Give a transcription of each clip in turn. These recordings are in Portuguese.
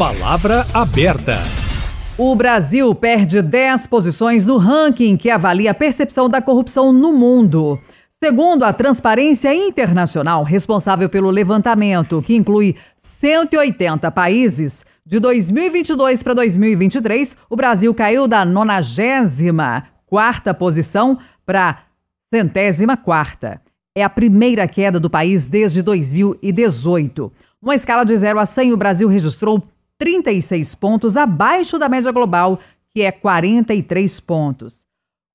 Palavra aberta. O Brasil perde 10 posições no ranking que avalia a percepção da corrupção no mundo. Segundo a Transparência Internacional, responsável pelo levantamento, que inclui 180 países, de 2022 para 2023, o Brasil caiu da 94 posição para centésima quarta. É a primeira queda do país desde 2018. Numa escala de 0 a 100, o Brasil registrou 36 pontos abaixo da média global, que é 43 pontos.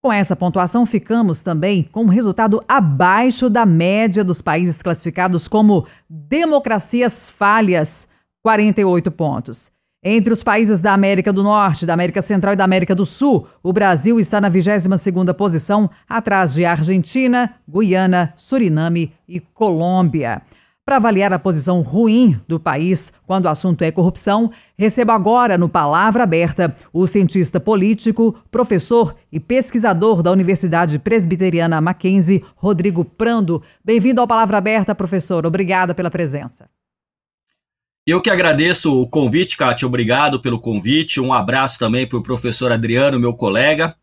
Com essa pontuação, ficamos também com um resultado abaixo da média dos países classificados como democracias falhas, 48 pontos. Entre os países da América do Norte, da América Central e da América do Sul, o Brasil está na 22ª posição, atrás de Argentina, Guiana, Suriname e Colômbia. Para avaliar a posição ruim do país quando o assunto é corrupção, recebo agora no Palavra Aberta o cientista político, professor e pesquisador da Universidade Presbiteriana Mackenzie, Rodrigo Prando. Bem-vindo ao Palavra Aberta, professor. Obrigada pela presença. Eu que agradeço o convite, Kátia. Obrigado pelo convite. Um abraço também para o professor Adriano, meu colega.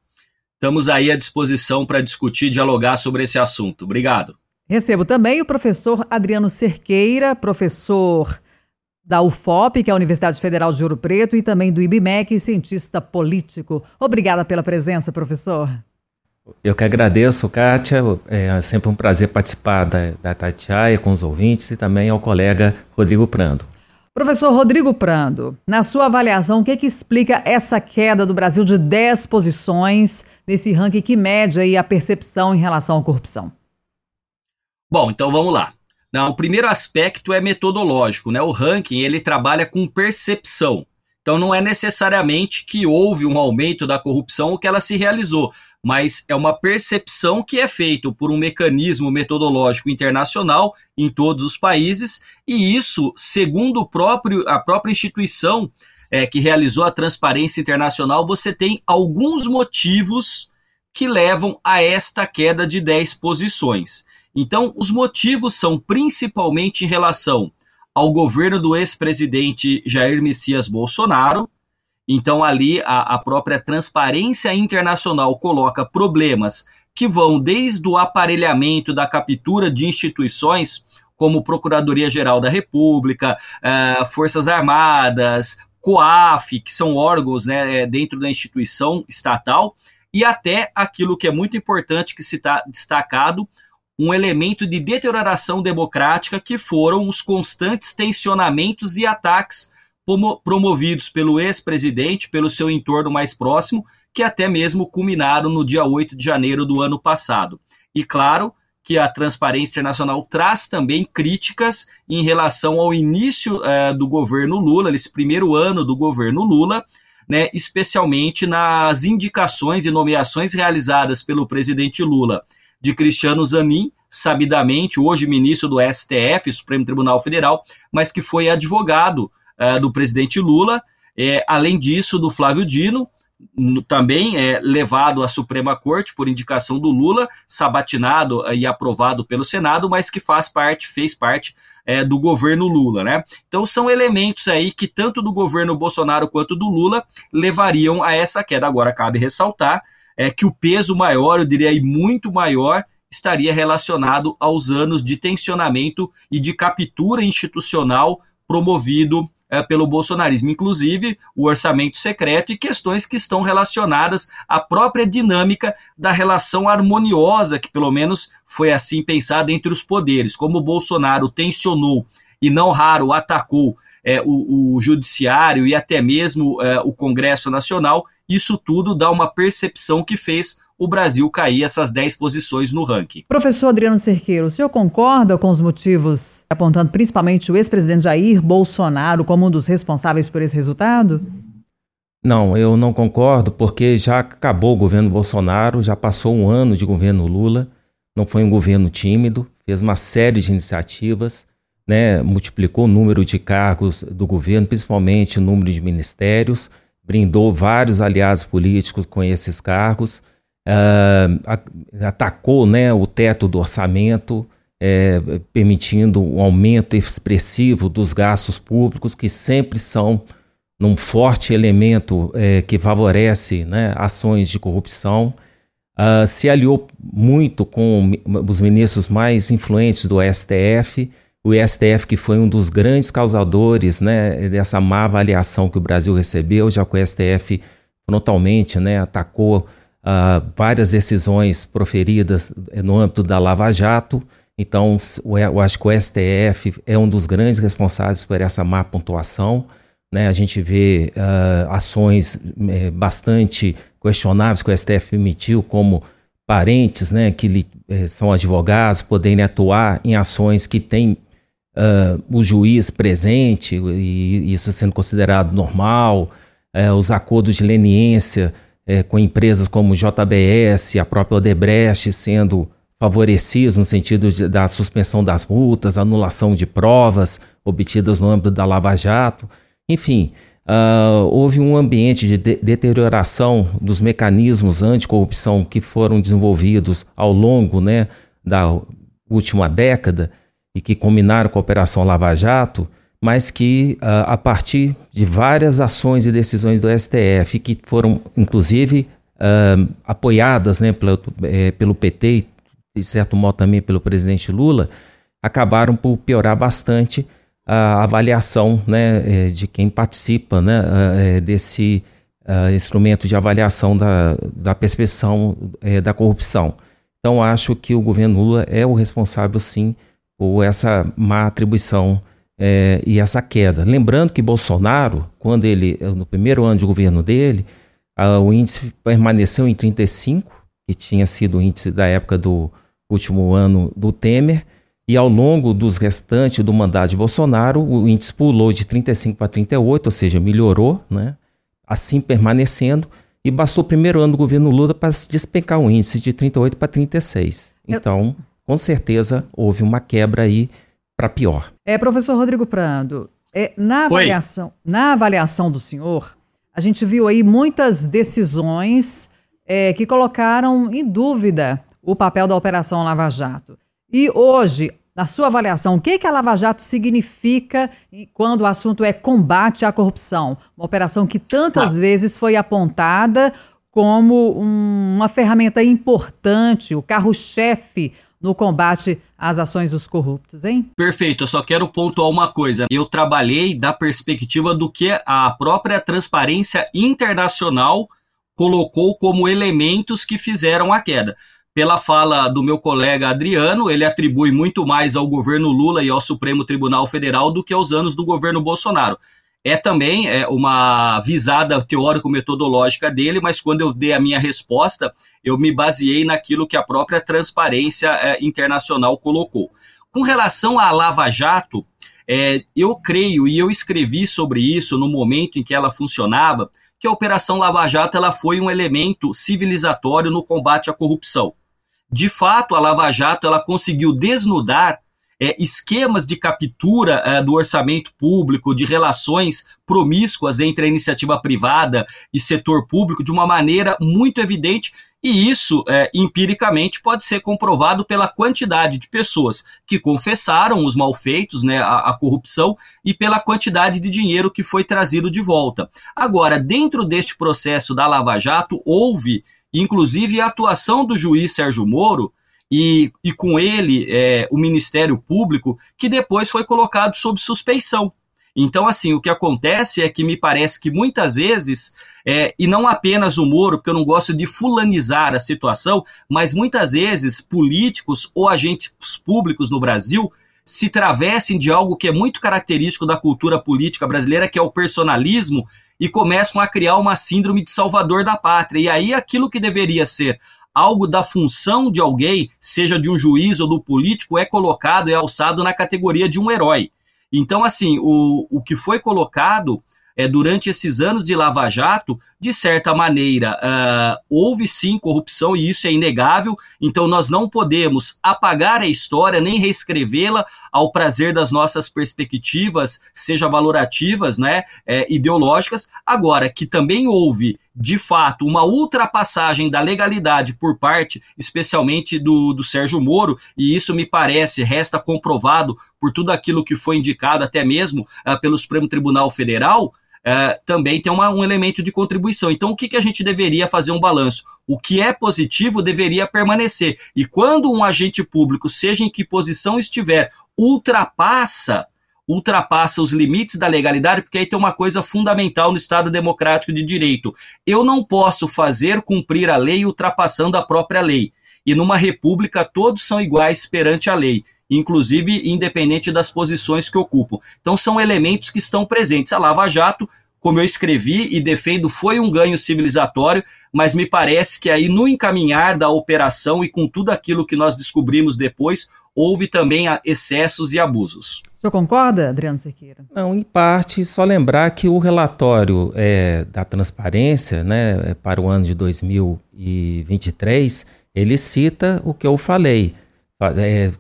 Estamos aí à disposição para discutir e dialogar sobre esse assunto. Obrigado. Recebo também o professor Adriano Cerqueira, professor da UFOP, que é a Universidade Federal de Ouro Preto, e também do IBMEC, cientista político. Obrigada pela presença, professor. Eu que agradeço, Kátia. É sempre um prazer participar da, da Tatiaia com os ouvintes e também ao colega Rodrigo Prando. Professor Rodrigo Prando, na sua avaliação, o que, que explica essa queda do Brasil de 10 posições nesse ranking que mede aí a percepção em relação à corrupção? Bom, então vamos lá. Não, o primeiro aspecto é metodológico, né? O ranking ele trabalha com percepção. Então não é necessariamente que houve um aumento da corrupção ou que ela se realizou, mas é uma percepção que é feita por um mecanismo metodológico internacional em todos os países, e isso, segundo próprio, a própria instituição é, que realizou a transparência internacional, você tem alguns motivos que levam a esta queda de 10 posições. Então, os motivos são principalmente em relação ao governo do ex-presidente Jair Messias Bolsonaro. Então, ali a, a própria Transparência Internacional coloca problemas que vão desde o aparelhamento da captura de instituições, como Procuradoria-Geral da República, uh, Forças Armadas, COAF, que são órgãos né, dentro da instituição estatal, e até aquilo que é muito importante que se está destacado, um elemento de deterioração democrática que foram os constantes tensionamentos e ataques promovidos pelo ex-presidente, pelo seu entorno mais próximo, que até mesmo culminaram no dia 8 de janeiro do ano passado. E claro que a Transparência Internacional traz também críticas em relação ao início eh, do governo Lula, esse primeiro ano do governo Lula, né, especialmente nas indicações e nomeações realizadas pelo presidente Lula de Cristiano Zanin, sabidamente, hoje ministro do STF, Supremo Tribunal Federal, mas que foi advogado uh, do presidente Lula, é, além disso, do Flávio Dino, também é levado à Suprema Corte por indicação do Lula, sabatinado e aprovado pelo Senado, mas que faz parte, fez parte é, do governo Lula, né? Então são elementos aí que tanto do governo Bolsonaro quanto do Lula levariam a essa queda. Agora cabe ressaltar é que o peso maior, eu diria aí muito maior, estaria relacionado aos anos de tensionamento e de captura institucional promovido é, pelo bolsonarismo, inclusive o orçamento secreto e questões que estão relacionadas à própria dinâmica da relação harmoniosa, que pelo menos foi assim pensada entre os poderes, como o Bolsonaro tensionou e não raro atacou é, o, o, judiciário e até mesmo é, o Congresso Nacional, isso tudo dá uma percepção que fez o Brasil cair essas 10 posições no ranking. Professor Adriano Cerqueiro, o senhor concorda com os motivos apontando principalmente o ex-presidente Jair Bolsonaro como um dos responsáveis por esse resultado? Não, eu não concordo, porque já acabou o governo Bolsonaro, já passou um ano de governo Lula, não foi um governo tímido, fez uma série de iniciativas, né, multiplicou o número de cargos do governo, principalmente o número de ministérios, brindou vários aliados políticos com esses cargos, uh, atacou né, o teto do orçamento, é, permitindo um aumento expressivo dos gastos públicos, que sempre são num forte elemento é, que favorece né, ações de corrupção. Uh, se aliou muito com os ministros mais influentes do STF, o STF que foi um dos grandes causadores né, dessa má avaliação que o Brasil recebeu, já que o STF frontalmente né, atacou uh, várias decisões proferidas no âmbito da Lava Jato. Então, eu acho que o STF é um dos grandes responsáveis por essa má pontuação. Né? A gente vê uh, ações é, bastante questionáveis que o STF emitiu, como parentes né, que é, são advogados poderem atuar em ações que têm uh, o juiz presente, e isso sendo considerado normal, uh, os acordos de leniência com empresas como JBS, a própria Odebrecht sendo favorecidos no sentido de, da suspensão das multas, anulação de provas obtidas no âmbito da Lava Jato. Enfim, uh, houve um ambiente de, de deterioração dos mecanismos anticorrupção que foram desenvolvidos ao longo né, da última década e que combinaram com a Operação Lava Jato, mas que uh, a partir de várias ações e decisões do STF, que foram inclusive uh, apoiadas né, pelo, pelo PT de certo modo também pelo presidente Lula, acabaram por piorar bastante a avaliação né, é, de quem participa né, é, desse instrumento de avaliação da, da percepção da corrupção. Então, acho que o governo Lula é o responsável, sim, por essa má atribuição é, e essa queda. Lembrando que Bolsonaro, quando ele, no primeiro ano de governo dele, o índice permaneceu em 35, que tinha sido o índice da época do, último ano do Temer, e ao longo dos restantes do mandato de Bolsonaro, o índice pulou de 35 para 38, ou seja, melhorou, né? assim permanecendo, e bastou o primeiro ano do governo Lula para despencar o índice de 38 para 36. Então, com certeza, houve uma quebra aí para pior. É, professor Rodrigo Prando, é, na, avaliação, na avaliação do senhor, a gente viu aí muitas decisões é, que colocaram em dúvida o papel da Operação Lava Jato. E hoje, na sua avaliação, o que, que a Lava Jato significa quando o assunto é combate à corrupção? Uma operação que tantas ah. vezes foi apontada como um, uma ferramenta importante, o carro-chefe no combate às ações dos corruptos, hein? Perfeito, eu só quero pontuar uma coisa. Eu trabalhei da perspectiva do que a própria transparência internacional colocou como elementos que fizeram a queda pela fala do meu colega Adriano, ele atribui muito mais ao governo Lula e ao Supremo Tribunal Federal do que aos anos do governo Bolsonaro. É também é, uma visada teórico-metodológica dele, mas quando eu dei a minha resposta, eu me baseei naquilo que a própria transparência é, internacional colocou. Com relação à Lava Jato, é, eu creio e eu escrevi sobre isso no momento em que ela funcionava, que a Operação Lava Jato ela foi um elemento civilizatório no combate à corrupção. De fato, a Lava Jato ela conseguiu desnudar é, esquemas de captura é, do orçamento público, de relações promíscuas entre a iniciativa privada e setor público de uma maneira muito evidente. E isso, é, empiricamente, pode ser comprovado pela quantidade de pessoas que confessaram os malfeitos, né, a, a corrupção, e pela quantidade de dinheiro que foi trazido de volta. Agora, dentro deste processo da Lava Jato, houve inclusive a atuação do juiz Sérgio Moro e, e com ele é, o Ministério Público, que depois foi colocado sob suspeição. Então, assim, o que acontece é que me parece que muitas vezes, é, e não apenas o Moro, porque eu não gosto de fulanizar a situação, mas muitas vezes políticos ou agentes públicos no Brasil se travessem de algo que é muito característico da cultura política brasileira, que é o personalismo, e começam a criar uma síndrome de salvador da pátria. E aí aquilo que deveria ser algo da função de alguém, seja de um juiz ou do político, é colocado, é alçado na categoria de um herói. Então, assim, o, o que foi colocado é, durante esses anos de Lava Jato, de certa maneira, uh, houve sim corrupção e isso é inegável, então nós não podemos apagar a história nem reescrevê-la ao prazer das nossas perspectivas, seja valorativas, né, é, ideológicas. Agora, que também houve, de fato, uma ultrapassagem da legalidade por parte, especialmente do, do Sérgio Moro, e isso me parece, resta comprovado por tudo aquilo que foi indicado, até mesmo uh, pelo Supremo Tribunal Federal, é, também tem uma, um elemento de contribuição. Então, o que, que a gente deveria fazer um balanço? O que é positivo deveria permanecer. E quando um agente público, seja em que posição estiver, ultrapassa ultrapassa os limites da legalidade, porque aí tem uma coisa fundamental no Estado democrático de direito. Eu não posso fazer cumprir a lei ultrapassando a própria lei. E numa república todos são iguais perante a lei inclusive independente das posições que ocupam. Então são elementos que estão presentes. A Lava Jato, como eu escrevi e defendo, foi um ganho civilizatório, mas me parece que aí no encaminhar da operação e com tudo aquilo que nós descobrimos depois, houve também excessos e abusos. O senhor concorda, Adriano Sequeira? Não, em parte, só lembrar que o relatório é, da transparência né, para o ano de 2023, ele cita o que eu falei. É,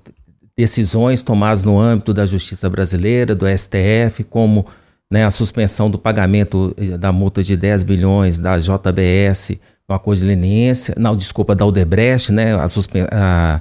decisões tomadas no âmbito da justiça brasileira, do STF, como né, a suspensão do pagamento eh, da multa de 10 bilhões da JBS no acordo de leniência, não, desculpa, da Odebrecht, né, a,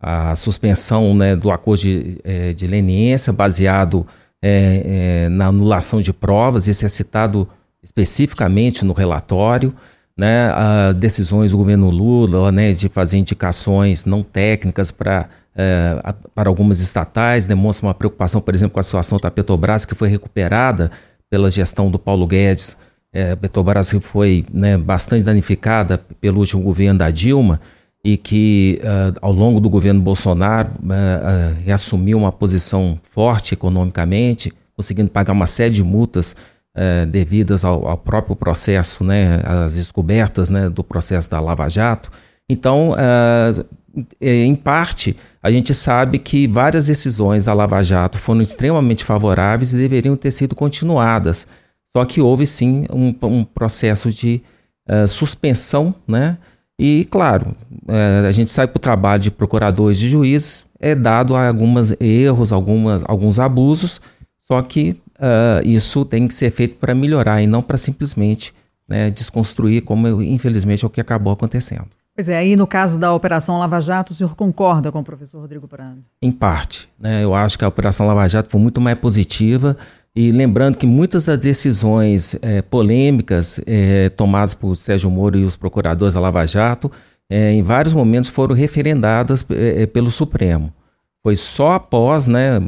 a, a suspensão né, do acordo de, eh, de leniência baseado é, é, na anulação de provas, isso é citado especificamente no relatório, né, decisões do governo Lula né, de fazer indicações não técnicas para é, para algumas estatais, demonstra uma preocupação, por exemplo, com a situação da Petrobras, que foi recuperada pela gestão do Paulo Guedes. É, Petrobras foi né, bastante danificada pelo último governo da Dilma e que, uh, ao longo do governo Bolsonaro, uh, uh, reassumiu uma posição forte economicamente, conseguindo pagar uma série de multas devidas ao, ao, próprio processo, né, às descobertas né, do processo da Lava Jato. Então, em parte, a gente sabe que várias decisões da Lava Jato foram extremamente favoráveis e deveriam ter sido continuadas. Só que houve sim um, um processo de uh, suspensão, né? E, claro, uh, a gente sabe que o trabalho de procuradores e juízes é dado a alguns erros, algumas, alguns abusos, só que uh, isso tem que ser feito para melhorar e não para simplesmente né, desconstruir, como infelizmente é o que acabou acontecendo. Pois é, aí no caso da Operação Lava Jato, o senhor concorda com o professor Rodrigo Prando? Em parte. Né? Eu acho que a Operação Lava Jato foi muito mais positiva. E lembrando que muitas das decisões é, polêmicas é, tomadas por Sérgio Moro e os procuradores da Lava Jato, é, em vários momentos foram referendadas pelo Supremo. Foi só após, né,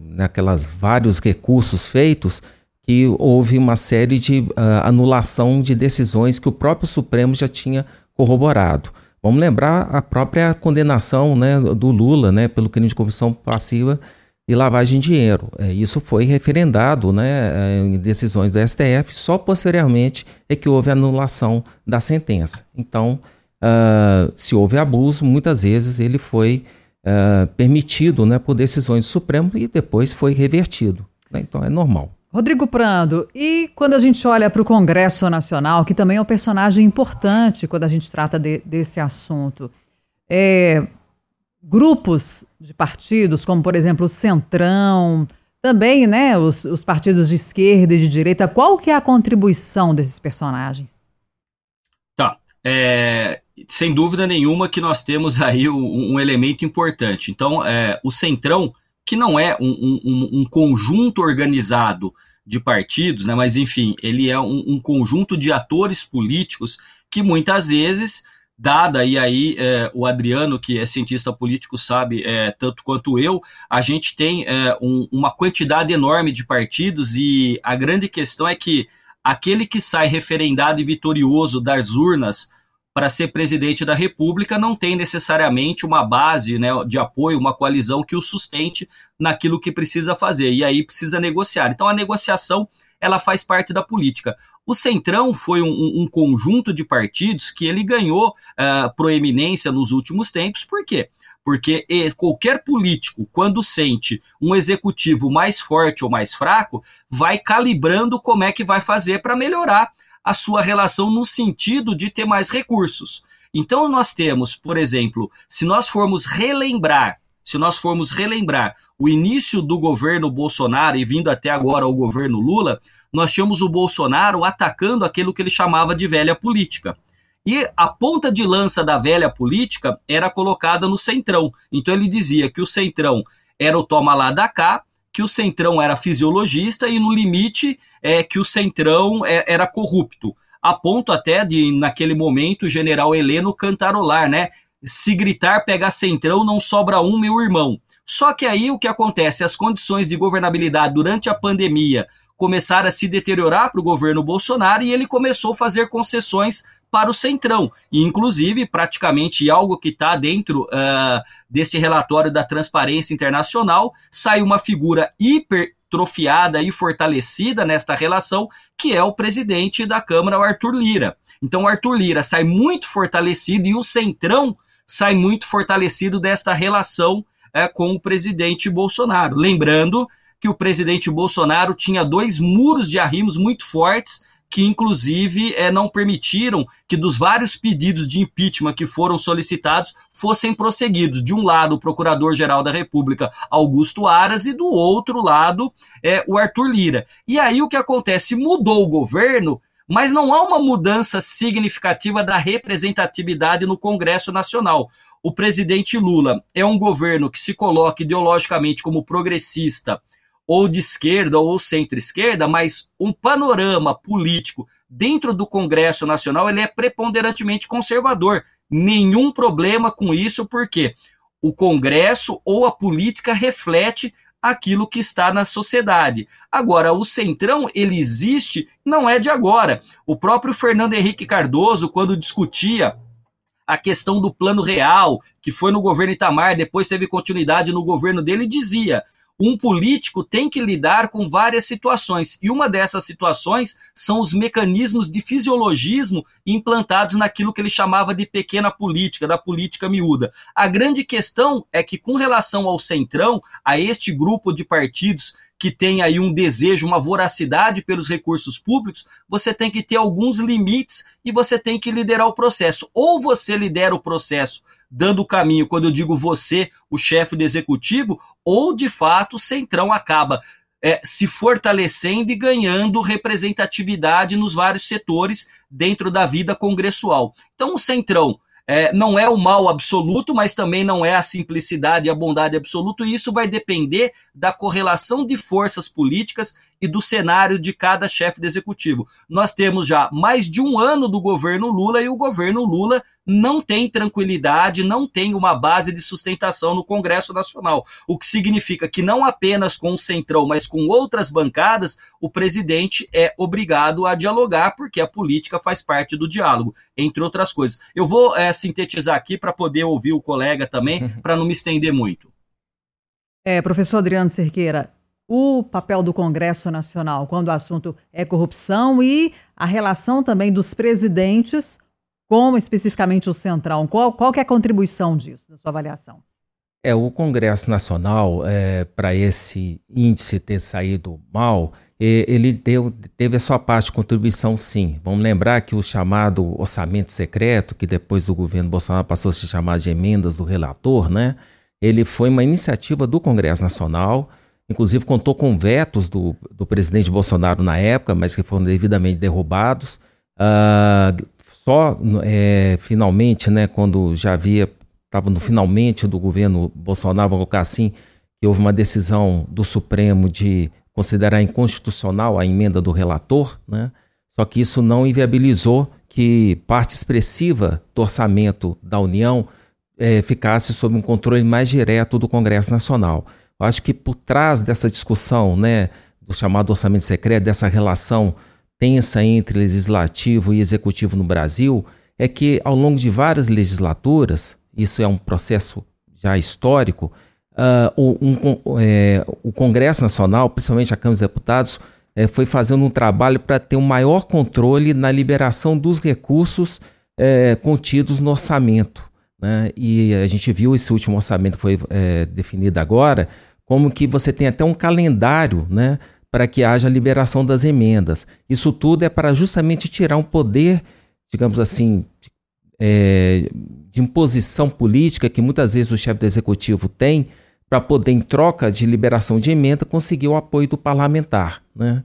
naquelas vários recursos feitos, que houve uma série de uh, anulação de decisões que o próprio Supremo já tinha corroborado. Vamos lembrar a própria condenação né, do Lula né, pelo crime de corrupção passiva e lavagem de dinheiro. É, isso foi referendado né, em decisões do STF, só posteriormente é que houve anulação da sentença. Então, uh, se houve abuso, muitas vezes ele foi uh, permitido né, por decisões do Supremo e depois foi revertido. Né? Então, é normal. Rodrigo Prando, e quando a gente olha para o Congresso Nacional, que também é um personagem importante quando a gente trata de, desse assunto, é, grupos de partidos, como por exemplo o Centrão, também né, os, os, partidos de esquerda e de direita, qual que é a contribuição desses personagens? Tá, é, sem dúvida nenhuma que nós temos aí um, um elemento importante. Então, é, o Centrão que não é um, um, um, conjunto organizado de partidos, né? mas enfim, ele é um, um conjunto de atores políticos que muitas vezes, dada, e aí é, o Adriano, que é cientista político, sabe é, tanto quanto eu, a gente tem é, um, uma quantidade enorme de partidos e a grande questão é que aquele que sai referendado e vitorioso das urnas para ser presidente da República não tem necessariamente uma base né, de apoio, uma coalizão que o sustente naquilo que precisa fazer. E aí precisa negociar. Então a negociação ela faz parte da política. O Centrão foi um, um conjunto de partidos que ele ganhou uh, proeminência nos últimos tempos. Por quê? Porque qualquer político, quando sente um executivo mais forte ou mais fraco, vai calibrando como é que vai fazer para melhorar a sua relação no sentido de ter mais recursos. Então nós temos, por exemplo, se nós formos relembrar, se nós formos relembrar o início do governo Bolsonaro e vindo até agora o governo Lula, nós tínhamos o Bolsonaro atacando aquilo que ele chamava de velha política. E a ponta de lança da velha política era colocada no Centrão. Então ele dizia que o Centrão era o toma lá da cá, que o Centrão era fisiologista e no limite é que o Centrão é, era corrupto. A ponto até de, naquele momento, o general Heleno cantarolar, né? Se gritar pegar Centrão, não sobra um, meu irmão. Só que aí o que acontece? As condições de governabilidade durante a pandemia começaram a se deteriorar para o governo Bolsonaro e ele começou a fazer concessões para o Centrão. E, inclusive, praticamente algo que está dentro uh, desse relatório da Transparência Internacional, sai uma figura hipertrofiada e fortalecida nesta relação, que é o presidente da Câmara, o Arthur Lira. Então, o Arthur Lira sai muito fortalecido e o Centrão sai muito fortalecido desta relação uh, com o presidente Bolsonaro. Lembrando que o presidente Bolsonaro tinha dois muros de arrimos muito fortes que inclusive é, não permitiram que dos vários pedidos de impeachment que foram solicitados fossem prosseguidos. De um lado, o Procurador-Geral da República, Augusto Aras, e do outro lado, é, o Arthur Lira. E aí o que acontece? Mudou o governo, mas não há uma mudança significativa da representatividade no Congresso Nacional. O presidente Lula é um governo que se coloca ideologicamente como progressista, ou de esquerda ou centro-esquerda, mas um panorama político dentro do Congresso Nacional ele é preponderantemente conservador. Nenhum problema com isso, porque o Congresso ou a política reflete aquilo que está na sociedade. Agora, o Centrão, ele existe, não é de agora. O próprio Fernando Henrique Cardoso, quando discutia a questão do plano real, que foi no governo Itamar, depois teve continuidade no governo dele, dizia: um político tem que lidar com várias situações, e uma dessas situações são os mecanismos de fisiologismo implantados naquilo que ele chamava de pequena política, da política miúda. A grande questão é que, com relação ao Centrão, a este grupo de partidos que tem aí um desejo, uma voracidade pelos recursos públicos, você tem que ter alguns limites e você tem que liderar o processo. Ou você lidera o processo dando o caminho, quando eu digo você, o chefe do executivo, ou de fato o Centrão acaba é, se fortalecendo e ganhando representatividade nos vários setores dentro da vida congressual. Então, o Centrão é, não é o mal absoluto, mas também não é a simplicidade e a bondade absoluta, e isso vai depender da correlação de forças políticas e do cenário de cada chefe de executivo. Nós temos já mais de um ano do governo Lula e o governo Lula não tem tranquilidade, não tem uma base de sustentação no Congresso Nacional. O que significa que não apenas com o Centrão, mas com outras bancadas, o presidente é obrigado a dialogar, porque a política faz parte do diálogo, entre outras coisas. Eu vou é, sintetizar aqui para poder ouvir o colega também, uhum. para não me estender muito. É, professor Adriano Cerqueira, o papel do Congresso Nacional quando o assunto é corrupção e a relação também dos presidentes com especificamente o Centrão. Qual, qual que é a contribuição disso, da sua avaliação? É, o Congresso Nacional, é, para esse índice ter saído mal, ele deu, teve a sua parte de contribuição, sim. Vamos lembrar que o chamado orçamento secreto, que depois do governo Bolsonaro passou a se chamar de emendas do relator, né? Ele foi uma iniciativa do Congresso Nacional, inclusive contou com vetos do, do presidente Bolsonaro na época, mas que foram devidamente derrubados. Uh, só é, finalmente, né, quando já havia, estava no finalmente do governo Bolsonaro, vamos colocar assim, que houve uma decisão do Supremo de considerar inconstitucional a emenda do relator, né? Só que isso não inviabilizou que parte expressiva do orçamento da União é, ficasse sob um controle mais direto do Congresso Nacional. Eu acho que por trás dessa discussão, né, do chamado orçamento secreto, dessa relação tensa entre legislativo e executivo no Brasil, é que ao longo de várias legislaturas, isso é um processo já histórico, uh, um, é, o Congresso Nacional, principalmente a Câmara dos Deputados, é, foi fazendo um trabalho para ter um maior controle na liberação dos recursos é, contidos no orçamento. Né? E a gente viu esse último orçamento que foi é, definido agora, como que você tem até um calendário né, para que haja liberação das emendas. Isso tudo é para justamente tirar um poder, digamos assim, é, de imposição política que muitas vezes o chefe do executivo tem para poder, em troca de liberação de emenda, conseguir o apoio do parlamentar. Né?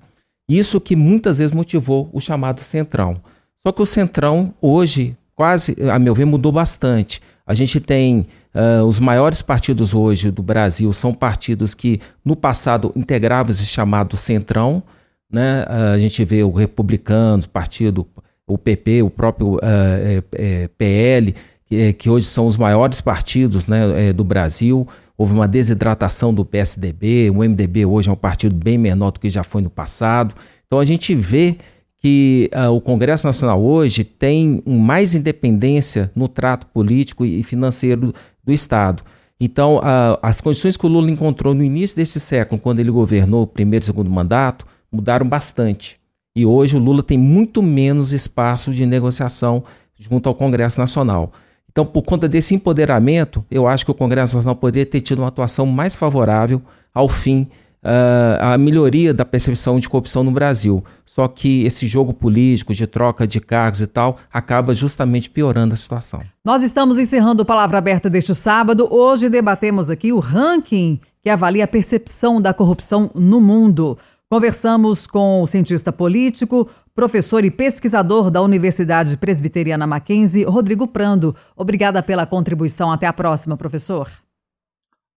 Isso que muitas vezes motivou o chamado Centrão. Só que o Centrão, hoje, quase, a meu ver, mudou bastante. A gente tem uh, os maiores partidos hoje do Brasil são partidos que no passado integravam esse chamado centrão, né? Uh, a gente vê o Republicanos, partido, o PP, o próprio uh, é, é, PL, que, que, hoje são os maiores partidos né, é, do Brasil. Houve uma desidratação do PSDB, o MDB hoje é um partido bem menor do que já foi no passado. Então a gente vê que uh, o Congresso Nacional hoje tem mais independência no trato político e financeiro do, do Estado. Então, uh, as condições que o Lula encontrou no início desse século, quando ele governou o primeiro e segundo mandato, mudaram bastante. E hoje o Lula tem muito menos espaço de negociação junto ao Congresso Nacional. Então, por conta desse empoderamento, eu acho que o Congresso Nacional poderia ter tido uma atuação mais favorável ao fim a melhoria da percepção de corrupção no Brasil. Só que esse jogo político de troca de cargos e tal acaba justamente piorando a situação. Nós estamos encerrando o Palavra Aberta deste sábado. Hoje debatemos aqui o ranking que avalia a percepção da corrupção no mundo. Conversamos com o cientista político, professor e pesquisador da Universidade Presbiteriana Mackenzie, Rodrigo Prando. Obrigada pela contribuição. Até a próxima, professor.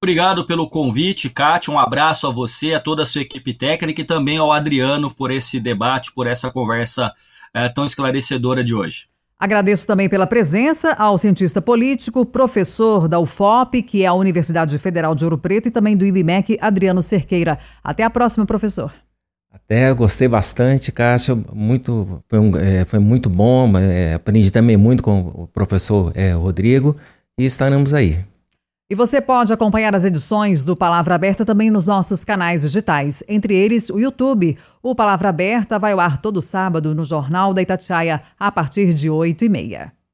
Obrigado pelo convite, Kátia. Um abraço a você, a toda a sua equipe técnica e também ao Adriano por esse debate, por essa conversa é, tão esclarecedora de hoje. Agradeço também pela presença ao cientista político, professor da UFOP, que é a Universidade Federal de Ouro Preto, e também do IBMEC, Adriano Cerqueira. Até a próxima, professor. Até gostei bastante, Kátia. Muito, foi, um, é, foi muito bom. É, aprendi também muito com o professor é, Rodrigo e estaremos aí. E você pode acompanhar as edições do Palavra Aberta também nos nossos canais digitais, entre eles o YouTube. O Palavra Aberta vai ao ar todo sábado no Jornal da Itatiaia, a partir de 8 e meia.